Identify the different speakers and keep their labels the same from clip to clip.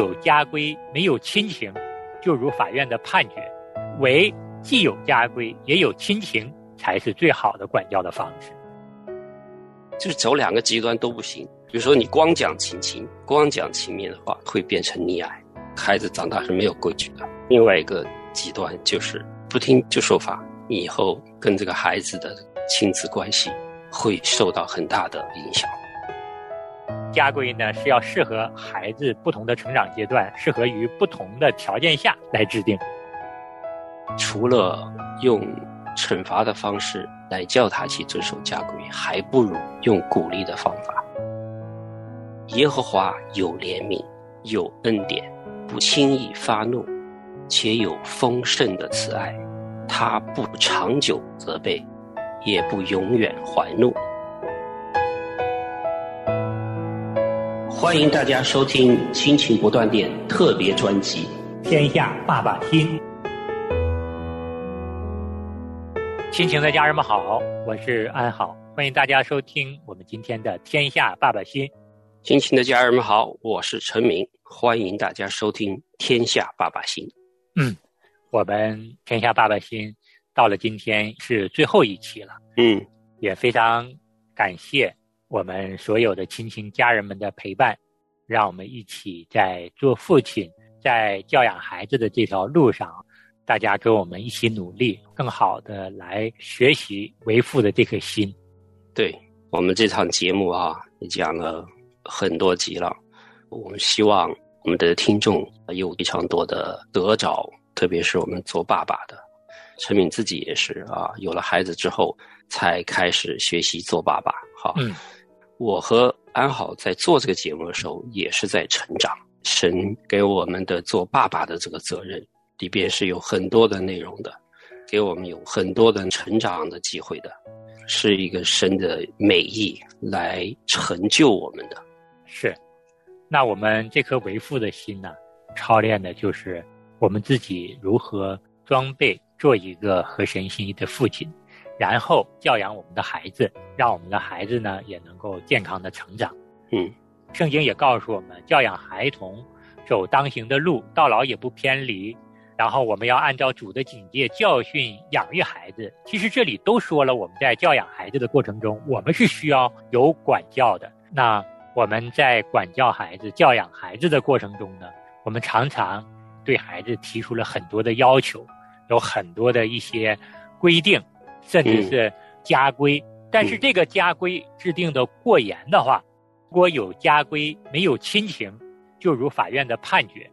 Speaker 1: 有家规没有亲情，就如法院的判决，为既有家规也有亲情，才是最好的管教的方式。
Speaker 2: 就是走两个极端都不行。比如说，你光讲亲情，光讲情面的话，会变成溺爱，孩子长大是没有规矩的。另外一个极端就是不听就受罚，以后跟这个孩子的亲子关系会受到很大的影响。
Speaker 1: 家规呢是要适合孩子不同的成长阶段，适合于不同的条件下来制定。
Speaker 2: 除了用惩罚的方式来教他去遵守家规，还不如用鼓励的方法。耶和华有怜悯，有恩典，不轻易发怒，且有丰盛的慈爱。他不长久责备，也不永远怀怒。欢迎大家收听《亲情不断电》特别专辑《
Speaker 1: 天下爸爸心》。亲情的家人们好，我是安好，欢迎大家收听我们今天的《天下爸爸心》。
Speaker 2: 亲情的家人们好，我是陈明，欢迎大家收听《天下爸爸心》。
Speaker 1: 嗯，我们《天下爸爸心》到了今天是最后一期了。
Speaker 2: 嗯，
Speaker 1: 也非常感谢。我们所有的亲情家人们的陪伴，让我们一起在做父亲、在教养孩子的这条路上，大家跟我们一起努力，更好的来学习为父的这颗心。
Speaker 2: 对我们这场节目啊，也讲了很多集了。我们希望我们的听众有非常多的得着，特别是我们做爸爸的，陈敏自己也是啊，有了孩子之后才开始学习做爸爸。好，
Speaker 1: 嗯。
Speaker 2: 我和安好在做这个节目的时候，也是在成长。神给我们的做爸爸的这个责任里边是有很多的内容的，给我们有很多的成长的机会的，是一个神的美意来成就我们的。
Speaker 1: 是，那我们这颗为父的心呢，操练的就是我们自己如何装备做一个合神心意的父亲。然后教养我们的孩子，让我们的孩子呢也能够健康的成长。
Speaker 2: 嗯，
Speaker 1: 圣经也告诉我们，教养孩童走当行的路，到老也不偏离。然后我们要按照主的警戒教训养育孩子。其实这里都说了，我们在教养孩子的过程中，我们是需要有管教的。那我们在管教孩子、教养孩子的过程中呢，我们常常对孩子提出了很多的要求，有很多的一些规定。甚至是家规，但是这个家规制定的过严的话，如果有家规没有亲情，就如法院的判决，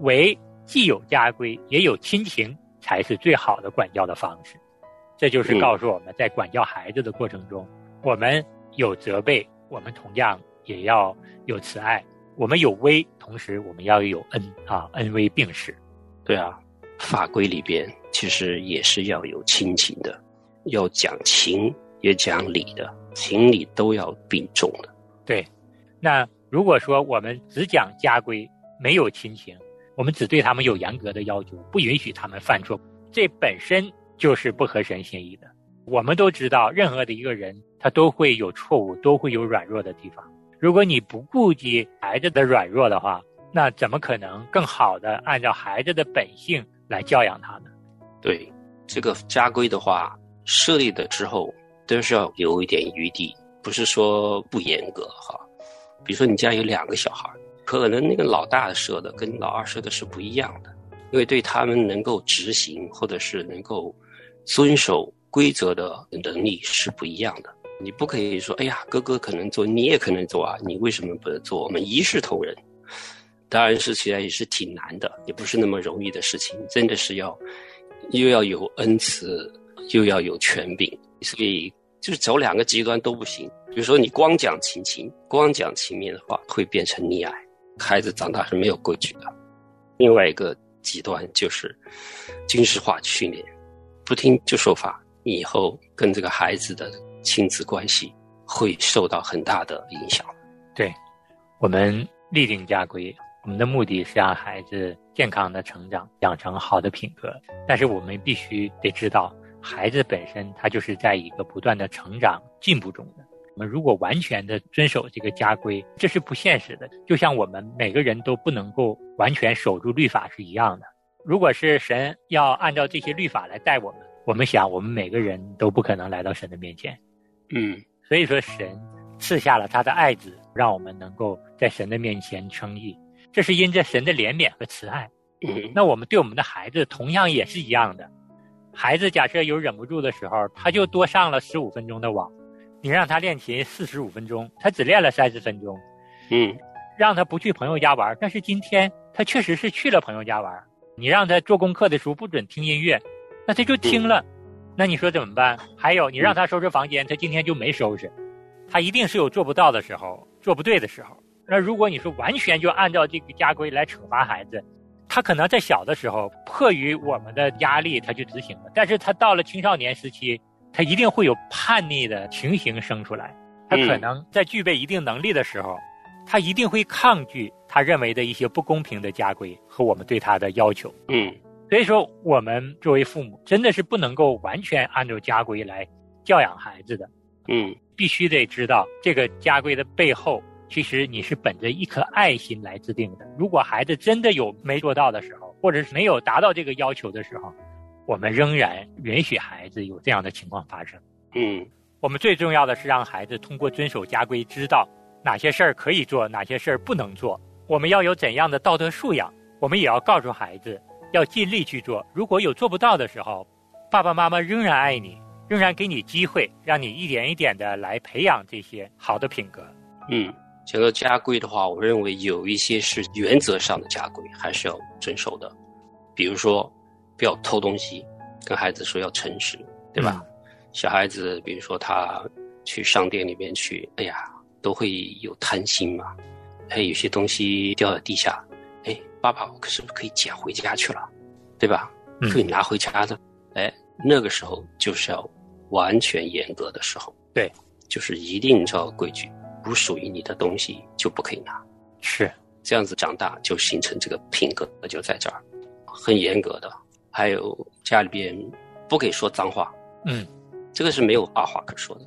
Speaker 1: 为既有家规也有亲情，才是最好的管教的方式。这就是告诉我们在管教孩子的过程中，我们有责备，我们同样也要有慈爱；我们有威，同时我们要有恩啊，恩威并施。
Speaker 2: 对啊，法规里边其实也是要有亲情的。要讲情也讲理的，情理都要并重的。
Speaker 1: 对，那如果说我们只讲家规，没有亲情，我们只对他们有严格的要求，不允许他们犯错，这本身就是不合神心意的。我们都知道，任何的一个人他都会有错误，都会有软弱的地方。如果你不顾及孩子的软弱的话，那怎么可能更好的按照孩子的本性来教养他呢？
Speaker 2: 对，这个家规的话。设立的之后都是要留一点余地，不是说不严格哈。比如说你家有两个小孩，可能那个老大设的跟老二设的是不一样的，因为对他们能够执行或者是能够遵守规则的能力是不一样的。你不可以说，哎呀，哥哥可能做，你也可能做啊，你为什么不能做？我们一视同仁，当然是起来也是挺难的，也不是那么容易的事情，真的是要又要有恩慈。又要有权柄，所以就是走两个极端都不行。比如说，你光讲亲情，光讲情面的话，会变成溺爱，孩子长大是没有规矩的。另外一个极端就是军事化训练，不听就受罚，以后跟这个孩子的亲子关系会受到很大的影响。
Speaker 1: 对，我们立定家规，我们的目的是让孩子健康的成长，养成好的品格。但是我们必须得知道。孩子本身，他就是在一个不断的成长进步中的。我们如果完全的遵守这个家规，这是不现实的。就像我们每个人都不能够完全守住律法是一样的。如果是神要按照这些律法来带我们，我们想，我们每个人都不可能来到神的面前。
Speaker 2: 嗯，
Speaker 1: 所以说，神赐下了他的爱子，让我们能够在神的面前称义。这是因着神的怜悯和慈爱。
Speaker 2: 嗯，
Speaker 1: 那我们对我们的孩子同样也是一样的。孩子假设有忍不住的时候，他就多上了十五分钟的网。你让他练琴四十五分钟，他只练了三十分钟。
Speaker 2: 嗯，
Speaker 1: 让他不去朋友家玩，但是今天他确实是去了朋友家玩。你让他做功课的时候不准听音乐，那他就听了。那你说怎么办？还有，你让他收拾房间，他今天就没收拾。他一定是有做不到的时候，做不对的时候。那如果你说完全就按照这个家规来惩罚孩子，他可能在小的时候迫于我们的压力，他去执行了。但是他到了青少年时期，他一定会有叛逆的情形生出来。他可能在具备一定能力的时候，他一定会抗拒他认为的一些不公平的家规和我们对他的要求。
Speaker 2: 嗯，
Speaker 1: 所以说，我们作为父母真的是不能够完全按照家规来教养孩子的。
Speaker 2: 嗯，
Speaker 1: 必须得知道这个家规的背后。其实你是本着一颗爱心来制定的。如果孩子真的有没做到的时候，或者是没有达到这个要求的时候，我们仍然允许孩子有这样的情况发生。
Speaker 2: 嗯，
Speaker 1: 我们最重要的是让孩子通过遵守家规，知道哪些事儿可以做，哪些事儿不能做。我们要有怎样的道德素养，我们也要告诉孩子要尽力去做。如果有做不到的时候，爸爸妈妈仍然爱你，仍然给你机会，让你一点一点的来培养这些好的品格。
Speaker 2: 嗯。讲到家规的话，我认为有一些是原则上的家规，还是要遵守的。比如说，不要偷东西，跟孩子说要诚实，对吧？小孩子，比如说他去商店里面去，哎呀，都会有贪心嘛。哎，有些东西掉在地下，哎，爸爸，我可是不是可以捡回家去了，对吧？可以拿回家的。哎，那个时候就是要完全严格的时候，
Speaker 1: 对，
Speaker 2: 就是一定照规矩。不属于你的东西就不可以拿，
Speaker 1: 是
Speaker 2: 这样子长大就形成这个品格就在这儿，很严格的。还有家里边不给说脏话，
Speaker 1: 嗯，
Speaker 2: 这个是没有二话可说的。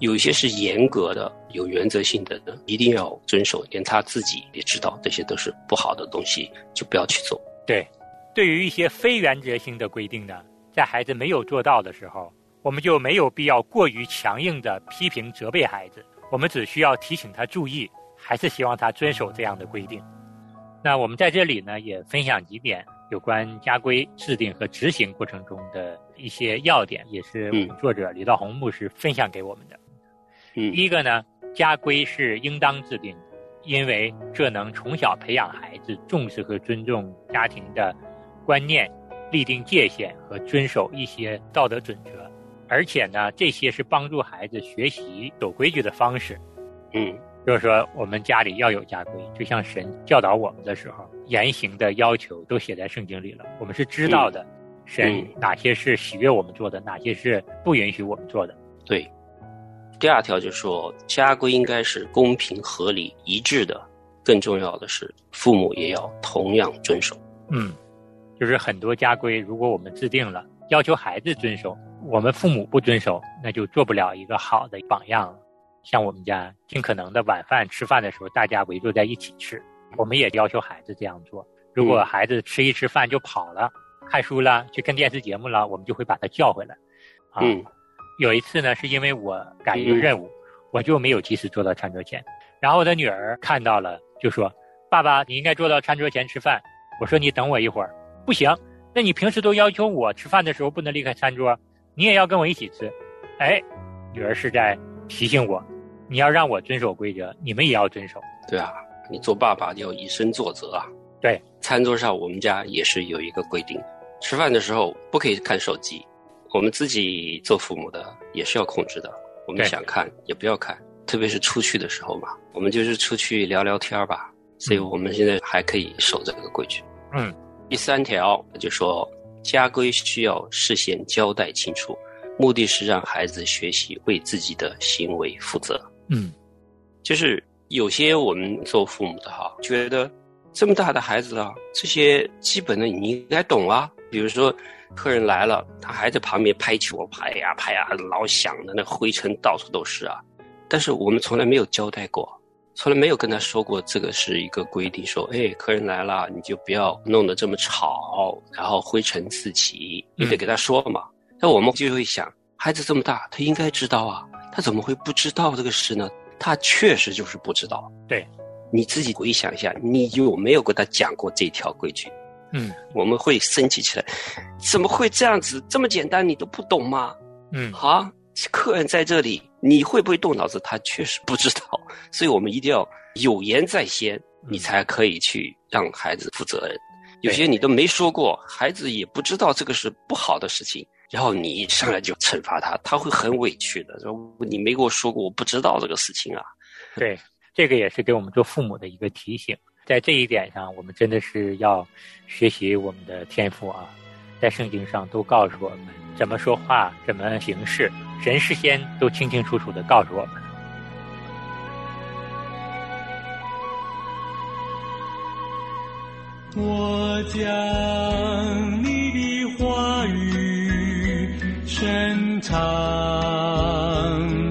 Speaker 2: 有一些是严格的、有原则性的，一定要遵守，连他自己也知道这些都是不好的东西，就不要去做。
Speaker 1: 对，对于一些非原则性的规定呢，在孩子没有做到的时候，我们就没有必要过于强硬的批评责备孩子。我们只需要提醒他注意，还是希望他遵守这样的规定。那我们在这里呢，也分享几点有关家规制定和执行过程中的一些要点，也是作者李道红牧师分享给我们的。
Speaker 2: 嗯，
Speaker 1: 第一个呢，家规是应当制定，因为这能从小培养孩子重视和尊重家庭的观念，立定界限和遵守一些道德准则。而且呢，这些是帮助孩子学习守规矩的方式。
Speaker 2: 嗯，
Speaker 1: 就是说，我们家里要有家规，就像神教导我们的时候，言行的要求都写在圣经里了。我们是知道的，神哪些是喜悦我们做的，哪些是不允许我们做的。
Speaker 2: 对。第二条就是说，家规应该是公平、合理、一致的。更重要的是，父母也要同样遵守。
Speaker 1: 嗯，就是很多家规，如果我们制定了，要求孩子遵守。我们父母不遵守，那就做不了一个好的榜样。像我们家，尽可能的晚饭吃饭的时候，大家围坐在一起吃。我们也要求孩子这样做。如果孩子吃一吃饭就跑了，看书了，去看电视节目了，我们就会把他叫回来。啊，有一次呢，是因为我赶一个任务，我就没有及时坐到餐桌前。然后我的女儿看到了，就说：“爸爸，你应该坐到餐桌前吃饭。”我说：“你等我一会儿。”不行，那你平时都要求我吃饭的时候不能离开餐桌。你也要跟我一起吃，哎，女儿是在提醒我，你要让我遵守规则，你们也要遵守。
Speaker 2: 对啊，你做爸爸要以身作则啊。
Speaker 1: 对，
Speaker 2: 餐桌上我们家也是有一个规定，吃饭的时候不可以看手机。我们自己做父母的也是要控制的，我们想看也不要看，特别是出去的时候嘛，我们就是出去聊聊天吧。所以我们现在还可以守这个规矩。
Speaker 1: 嗯，
Speaker 2: 第三条就说。家规需要事先交代清楚，目的是让孩子学习为自己的行为负责。
Speaker 1: 嗯，
Speaker 2: 就是有些我们做父母的哈，觉得这么大的孩子了，这些基本的你应该懂啊。比如说客人来了，他还在旁边拍球拍呀拍呀，老响的，那灰尘到处都是啊。但是我们从来没有交代过，从来没有跟他说过这个是一个规定，说，哎，客人来了，你就不要弄得这么吵，然后灰尘四起，你得给他说嘛。那我们就会想，孩子这么大，他应该知道啊，他怎么会不知道这个事呢？他确实就是不知道。
Speaker 1: 对，
Speaker 2: 你自己回想一下，你有没有跟他讲过这条规矩？
Speaker 1: 嗯，
Speaker 2: 我们会生气起来，怎么会这样子？这么简单你都不懂吗？
Speaker 1: 嗯，
Speaker 2: 啊，客人在这里，你会不会动脑子？他确实不知道，所以我们一定要有言在先，你才可以去让孩子负责任。有些你都没说过，孩子也不知道这个是不好的事情，然后你一上来就惩罚他，他会很委屈的。说你没跟我说过，我不知道这个事情啊。
Speaker 1: 对，这个也是给我们做父母的一个提醒。在这一点上，我们真的是要学习我们的天赋啊！在圣经上都告诉我们怎么说话，怎么行事，神事先都清清楚楚的告诉我们。
Speaker 3: 我将你的话语深藏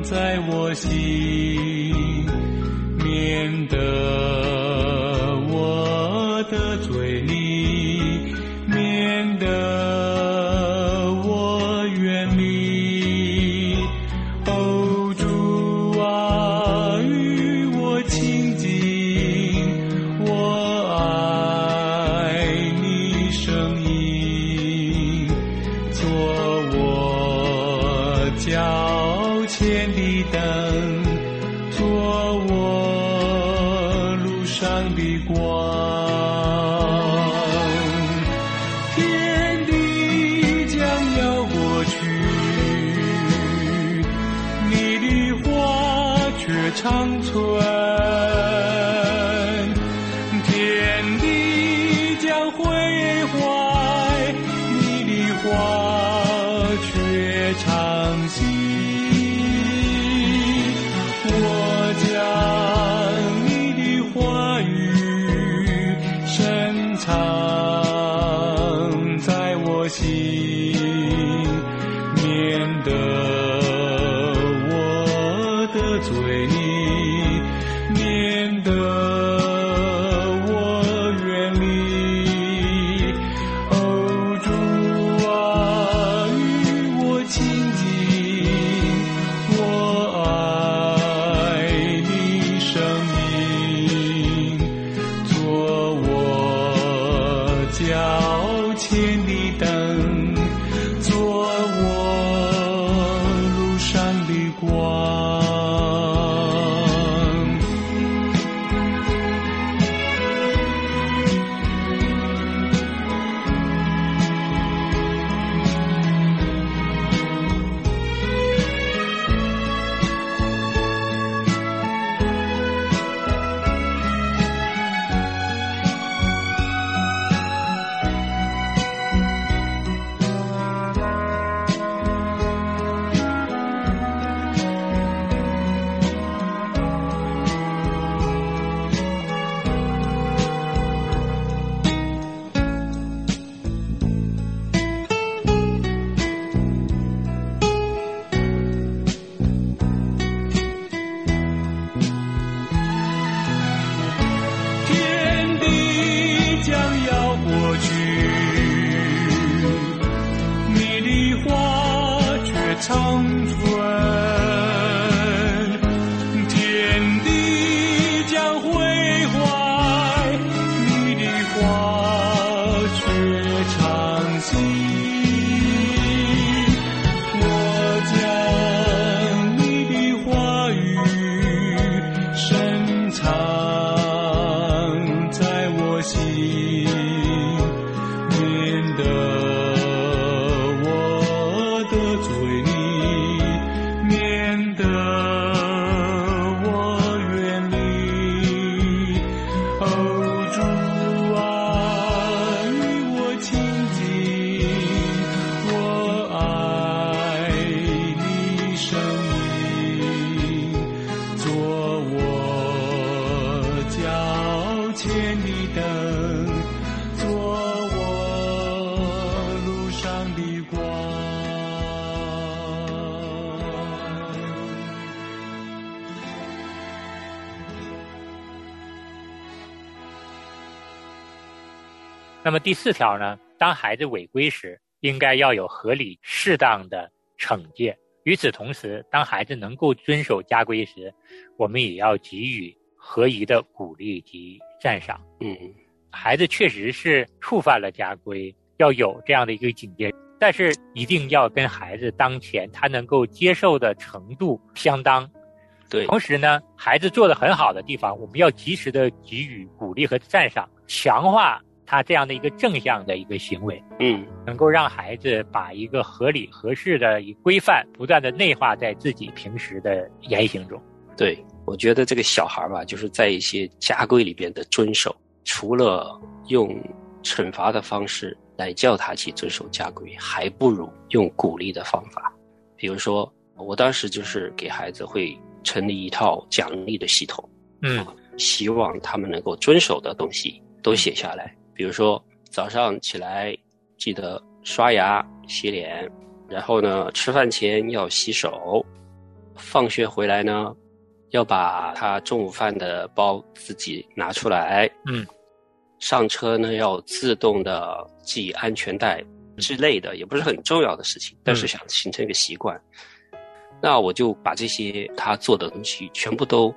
Speaker 3: 在我心，长存。
Speaker 1: 那么第四条呢，当孩子违规时，应该要有合理适当的惩戒。与此同时，当孩子能够遵守家规时，我们也要给予合宜的鼓励及赞赏。
Speaker 2: 嗯，
Speaker 1: 孩子确实是触犯了家规，要有这样的一个警戒，但是一定要跟孩子当前他能够接受的程度相当。
Speaker 2: 对，
Speaker 1: 同时呢，孩子做的很好的地方，我们要及时的给予鼓励和赞赏，强化他这样的一个正向的一个行为，
Speaker 2: 嗯，
Speaker 1: 能够让孩子把一个合理合适的一规范不断的内化在自己平时的言行中。
Speaker 2: 对，我觉得这个小孩吧，就是在一些家规里边的遵守，除了用惩罚的方式来叫他去遵守家规，还不如用鼓励的方法。比如说，我当时就是给孩子会。成立一套奖励的系统，
Speaker 1: 嗯，
Speaker 2: 希望他们能够遵守的东西都写下来。比如说早上起来记得刷牙洗脸，然后呢吃饭前要洗手，放学回来呢要把他中午饭的包自己拿出来，
Speaker 1: 嗯，
Speaker 2: 上车呢要自动的系安全带之类的，也不是很重要的事情，但是想形成一个习惯。那我就把这些他做的东西全部都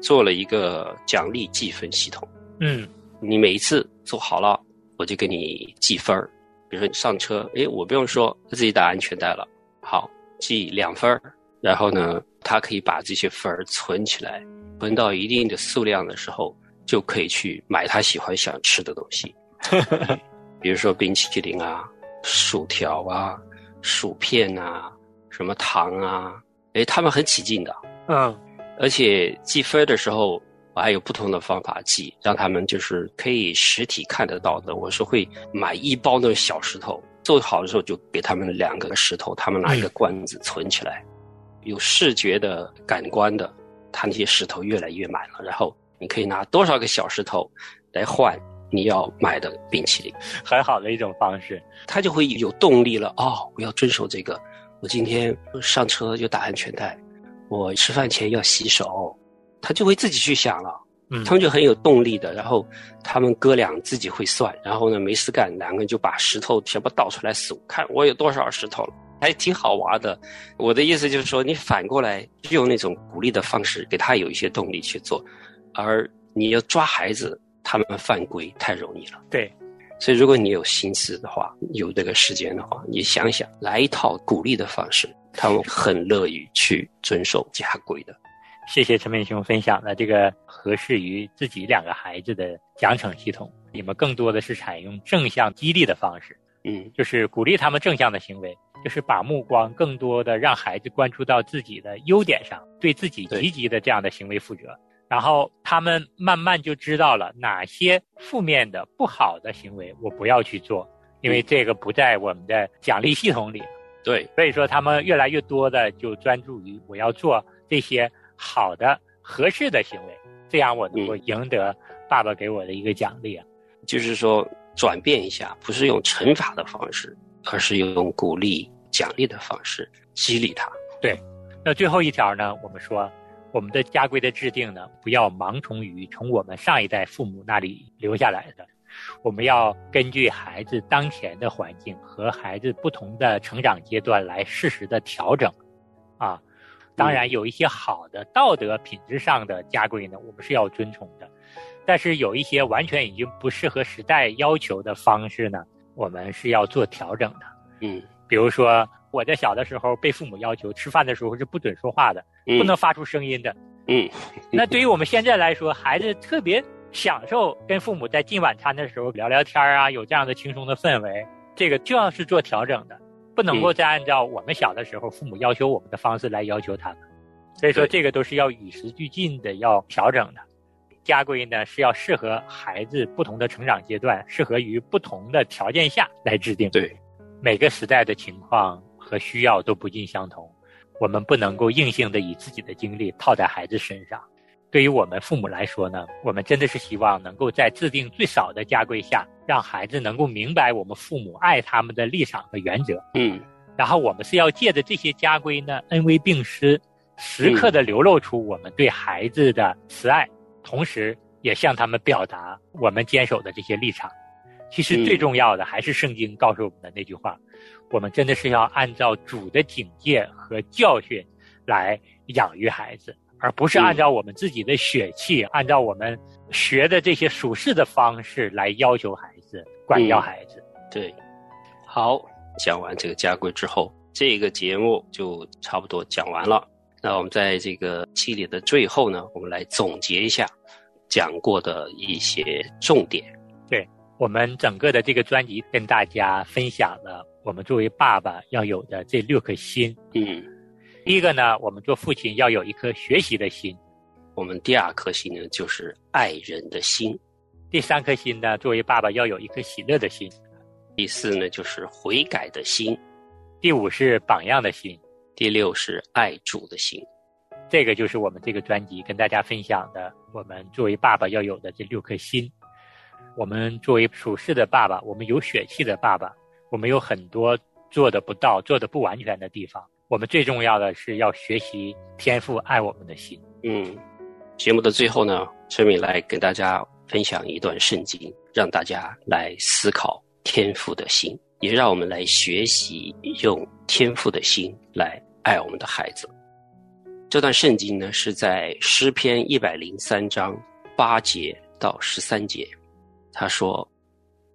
Speaker 2: 做了一个奖励计分系统。
Speaker 1: 嗯，
Speaker 2: 你每一次做好了，我就给你记分儿。比如说你上车，诶，我不用说，他自己打安全带了，好，记两分儿。然后呢，他可以把这些分儿存起来，存到一定的数量的时候，就可以去买他喜欢想吃的东西，比如说冰淇淋啊、薯条啊、薯片啊。什么糖啊？诶，他们很起劲的，
Speaker 1: 嗯，
Speaker 2: 而且记分的时候，我还有不同的方法记，让他们就是可以实体看得到的。我是会买一包那种小石头，做好的时候就给他们两个石头，他们拿一个罐子存起来，有视觉的感官的，他那些石头越来越满了，然后你可以拿多少个小石头来换你要买的冰淇淋，
Speaker 1: 很好的一种方式，
Speaker 2: 他就会有动力了。哦，我要遵守这个。我今天上车就打安全带，我吃饭前要洗手，他就会自己去想了，
Speaker 1: 嗯，
Speaker 2: 他们就很有动力的。然后他们哥俩自己会算，然后呢没事干，两个人就把石头全部倒出来数，看我有多少石头了，还挺好玩的。我的意思就是说，你反过来用那种鼓励的方式，给他有一些动力去做，而你要抓孩子，他们犯规太容易了。
Speaker 1: 对。
Speaker 2: 所以，如果你有心思的话，有这个时间的话，你想想来一套鼓励的方式，他们很乐于去遵守家规的。
Speaker 1: 谢谢陈明兄分享的这个合适于自己两个孩子的奖惩系统。你们更多的是采用正向激励的方式，
Speaker 2: 嗯，
Speaker 1: 就是鼓励他们正向的行为，就是把目光更多的让孩子关注到自己的优点上，对自己积极的这样的行为负责。然后他们慢慢就知道了哪些负面的不好的行为我不要去做，因为这个不在我们的奖励系统里。
Speaker 2: 对，
Speaker 1: 所以说他们越来越多的就专注于我要做这些好的、合适的行为，这样我能够赢得爸爸给我的一个奖励啊。
Speaker 2: 就是说转变一下，不是用惩罚的方式，而是用鼓励、奖励的方式激励他。
Speaker 1: 对，那最后一条呢，我们说。我们的家规的制定呢，不要盲从于从我们上一代父母那里留下来的，我们要根据孩子当前的环境和孩子不同的成长阶段来适时的调整，啊，当然有一些好的道德品质上的家规呢，我们是要遵从的，但是有一些完全已经不适合时代要求的方式呢，我们是要做调整的，
Speaker 2: 嗯，
Speaker 1: 比如说。我在小的时候被父母要求吃饭的时候是不准说话的，不能发出声音的。
Speaker 2: 嗯，
Speaker 1: 那对于我们现在来说，孩子特别享受跟父母在进晚餐的时候聊聊天啊，有这样的轻松的氛围。这个就要是做调整的，不能够再按照我们小的时候父母要求我们的方式来要求他们。所以说，这个都是要与时俱进的，要调整的。家规呢是要适合孩子不同的成长阶段，适合于不同的条件下来制定。
Speaker 2: 对，
Speaker 1: 每个时代的情况。和需要都不尽相同，我们不能够硬性的以自己的经历套在孩子身上。对于我们父母来说呢，我们真的是希望能够在制定最少的家规下，让孩子能够明白我们父母爱他们的立场和原则。
Speaker 2: 嗯，
Speaker 1: 然后我们是要借着这些家规呢，恩威并施，时刻的流露出我们对孩子的慈爱，同时也向他们表达我们坚守的这些立场。其实最重要的还是圣经告诉我们的那句话：我们真的是要按照主的警戒和教训来养育孩子，而不是按照我们自己的血气，按照我们学的这些属世的方式来要求孩子、管教孩子。
Speaker 2: 对，好，讲完这个家规之后，这个节目就差不多讲完了。那我们在这个系列的最后呢，我们来总结一下讲过的一些重点。
Speaker 1: 对我们整个的这个专辑，跟大家分享了我们作为爸爸要有的这六颗心。
Speaker 2: 嗯，
Speaker 1: 第一个呢，我们做父亲要有一颗学习的心；
Speaker 2: 我们第二颗心呢，就是爱人的心；
Speaker 1: 第三颗心呢，作为爸爸要有一颗喜乐的心；
Speaker 2: 第四呢，就是悔改的心；
Speaker 1: 第五是榜样的心。
Speaker 2: 第六是爱主的心，
Speaker 1: 这个就是我们这个专辑跟大家分享的。我们作为爸爸要有的这六颗心，我们作为属世的爸爸，我们有血气的爸爸，我们有很多做的不到、做的不完全的地方。我们最重要的是要学习天父爱我们的心。
Speaker 2: 嗯，节目的最后呢，陈敏来跟大家分享一段圣经，让大家来思考天父的心。也让我们来学习用天赋的心来爱我们的孩子。这段圣经呢，是在诗篇一百零三章八节到十三节。他说：“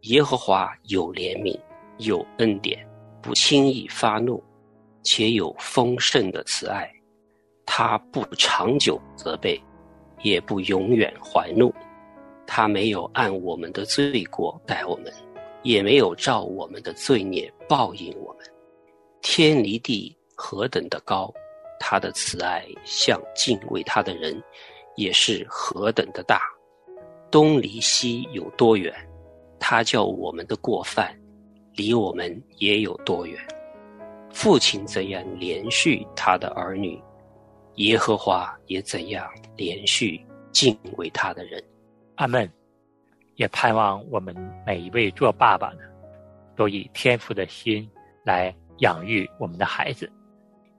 Speaker 2: 耶和华有怜悯，有恩典，不轻易发怒，且有丰盛的慈爱。他不长久责备，也不永远怀怒。他没有按我们的罪过待我们。”也没有照我们的罪孽报应我们，天离地何等的高，他的慈爱向敬畏他的人，也是何等的大。东离西有多远，他叫我们的过犯，离我们也有多远。父亲怎样连续他的儿女，耶和华也怎样连续敬畏他的人。
Speaker 1: 阿门。也盼望我们每一位做爸爸的，都以天父的心来养育我们的孩子。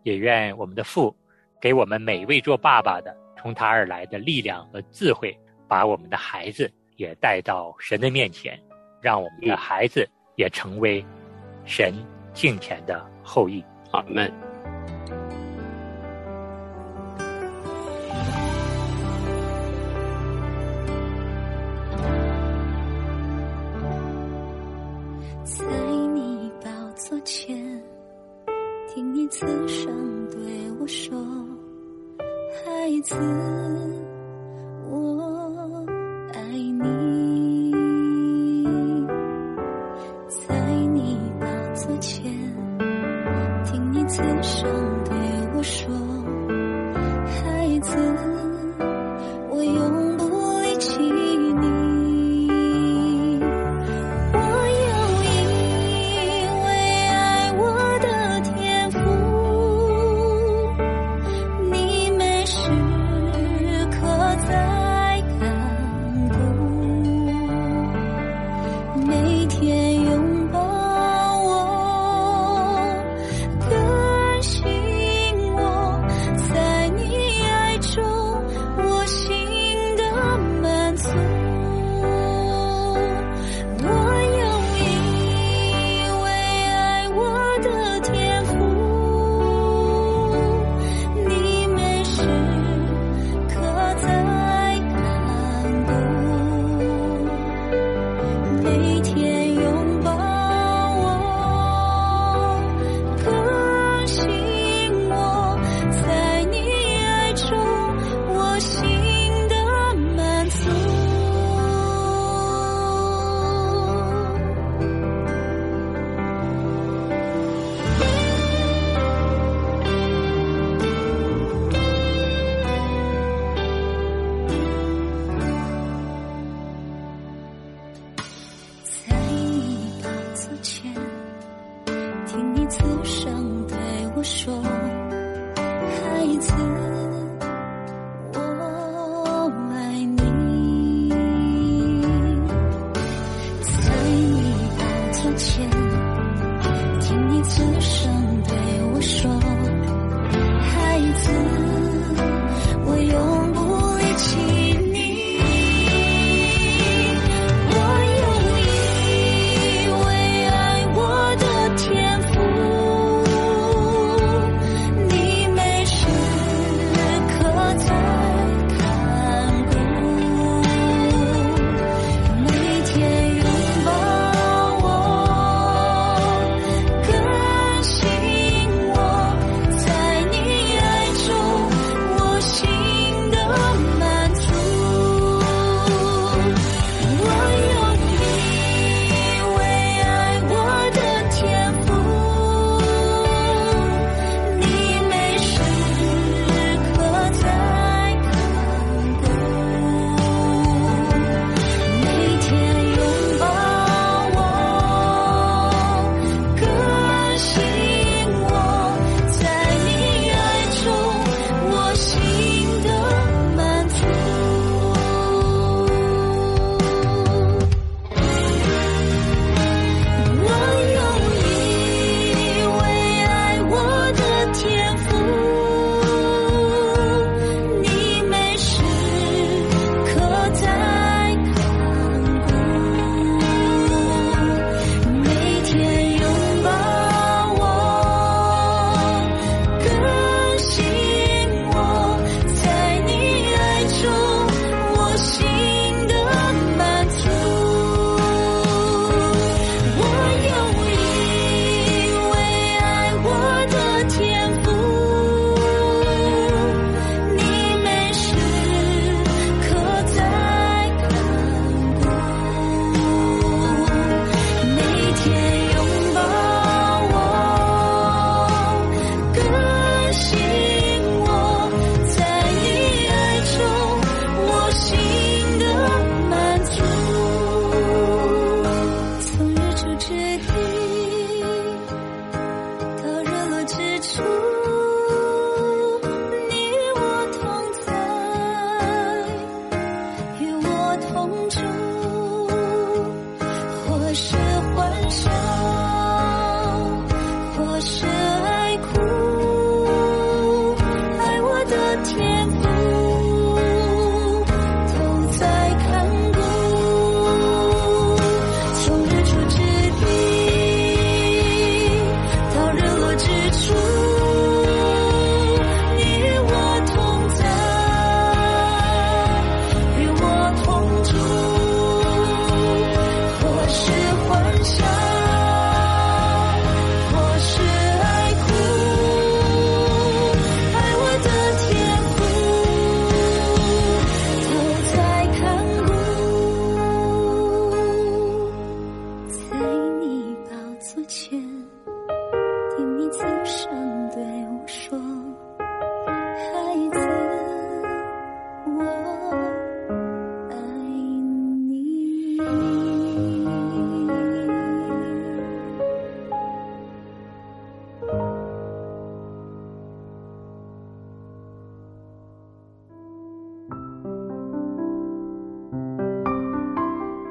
Speaker 1: 也愿我们的父给我们每一位做爸爸的，从他而来的力量和智慧，把我们的孩子也带到神的面前，让我们的孩子也成为神敬虔的后裔。
Speaker 2: 阿门
Speaker 4: 在你宝座前听你此声对我说孩子。